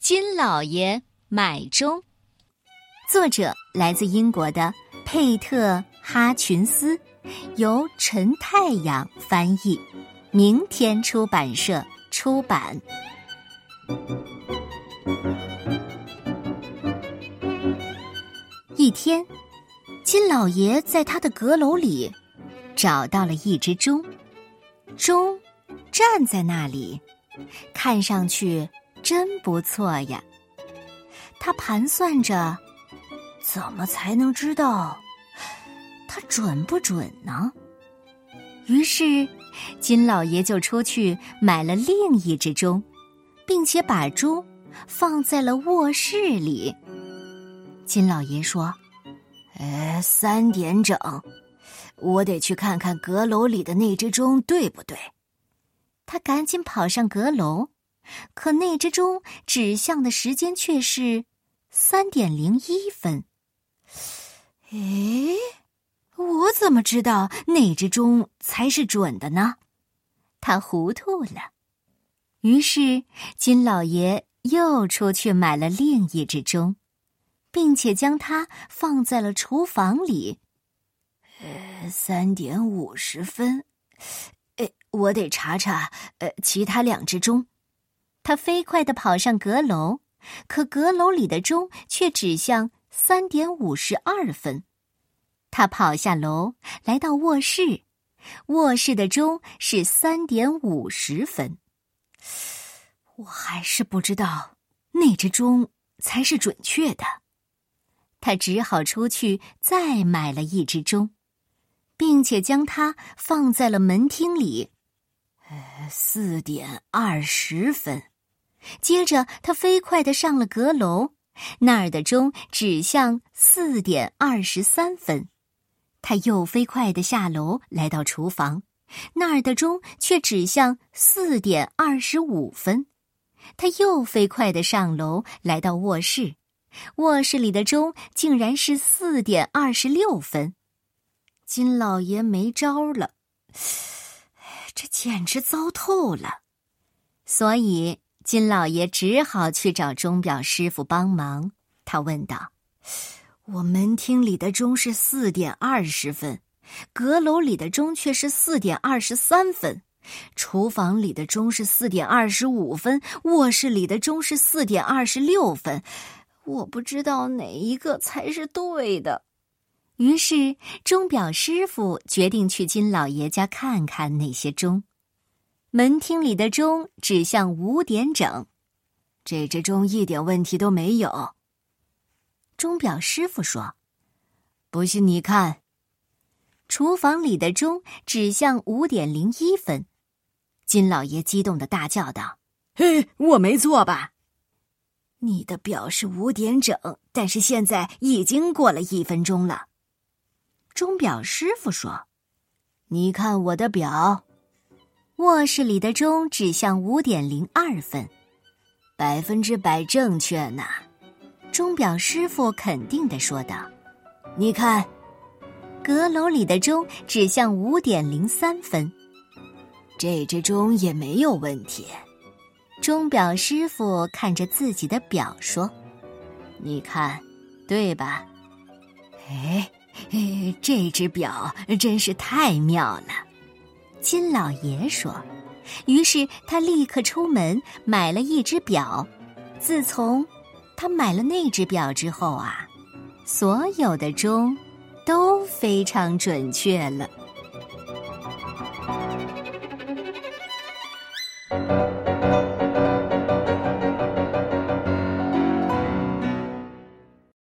金老爷买钟，作者来自英国的佩特哈群斯，由陈太阳翻译，明天出版社出版。一天，金老爷在他的阁楼里找到了一只钟，钟站在那里，看上去。真不错呀！他盘算着，怎么才能知道它准不准呢？于是，金老爷就出去买了另一只钟，并且把钟放在了卧室里。金老爷说：“呃，三点整，我得去看看阁楼里的那只钟对不对。”他赶紧跑上阁楼。可那只钟指向的时间却是三点零一分。诶，我怎么知道哪只钟才是准的呢？他糊涂了。于是金老爷又出去买了另一只钟，并且将它放在了厨房里。呃，三点五十分。呃，我得查查呃其他两只钟。他飞快地跑上阁楼，可阁楼里的钟却指向三点五十二分。他跑下楼，来到卧室，卧室的钟是三点五十分。我还是不知道那只钟才是准确的。他只好出去再买了一只钟，并且将它放在了门厅里。呃，四点二十分。接着，他飞快的上了阁楼，那儿的钟指向四点二十三分。他又飞快的下楼，来到厨房，那儿的钟却指向四点二十五分。他又飞快的上楼，来到卧室，卧室里的钟竟然是四点二十六分。金老爷没招了，这简直糟透了，所以。金老爷只好去找钟表师傅帮忙。他问道：“我门厅里的钟是四点二十分，阁楼里的钟却是四点二十三分，厨房里的钟是四点二十五分，卧室里的钟是四点二十六分。我不知道哪一个才是对的。”于是，钟表师傅决定去金老爷家看看那些钟。门厅里的钟指向五点整，这只钟一点问题都没有。钟表师傅说：“不信你看。”厨房里的钟指向五点零一分，金老爷激动的大叫道：“嘿，我没错吧？你的表是五点整，但是现在已经过了一分钟了。”钟表师傅说：“你看我的表。”卧室里的钟指向五点零二分，百分之百正确呢。钟表师傅肯定的说道：“你看，阁楼里的钟指向五点零三分，这只钟也没有问题。”钟表师傅看着自己的表说：“你看，对吧？哎，这只表真是太妙了。”金老爷说：“于是他立刻出门买了一只表。自从他买了那只表之后啊，所有的钟都非常准确了。”